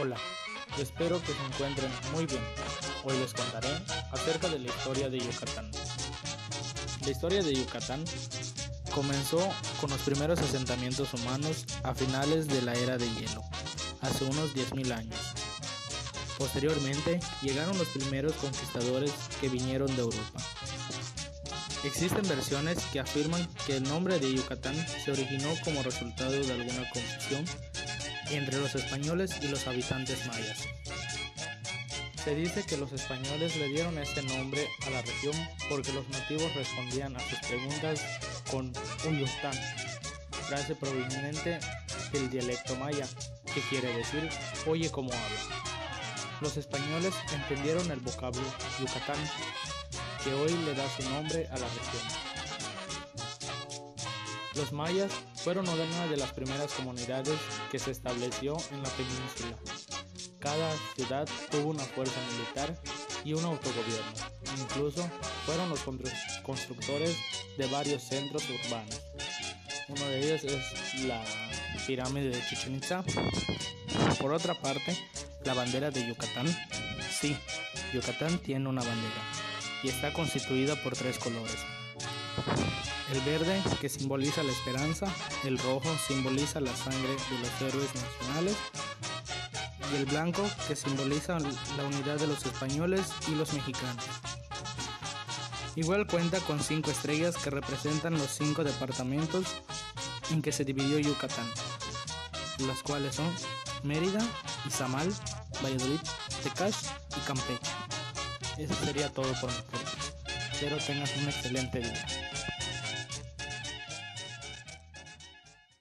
Hola, espero que se encuentren muy bien. Hoy les contaré acerca de la historia de Yucatán. La historia de Yucatán comenzó con los primeros asentamientos humanos a finales de la era de hielo, hace unos 10.000 años. Posteriormente llegaron los primeros conquistadores que vinieron de Europa. Existen versiones que afirman que el nombre de Yucatán se originó como resultado de alguna confusión entre los españoles y los habitantes mayas. Se dice que los españoles le dieron este nombre a la región porque los nativos respondían a sus preguntas con Uyután, frase proveniente del dialecto maya, que quiere decir oye cómo habla. Los españoles entendieron el vocablo Yucatán, que hoy le da su nombre a la región. Los mayas fueron una de las primeras comunidades que se estableció en la península. Cada ciudad tuvo una fuerza militar y un autogobierno. Incluso fueron los constructores de varios centros urbanos. Uno de ellos es la pirámide de Chichen Itza. Por otra parte, la bandera de Yucatán. Sí, Yucatán tiene una bandera y está constituida por tres colores. El verde que simboliza la esperanza, el rojo simboliza la sangre de los héroes nacionales y el blanco que simboliza la unidad de los españoles y los mexicanos. Igual cuenta con cinco estrellas que representan los cinco departamentos en que se dividió Yucatán, las cuales son Mérida, Izamal, Valladolid, Tecash y Campeche. Eso sería todo por parte. Espero tengas un excelente día.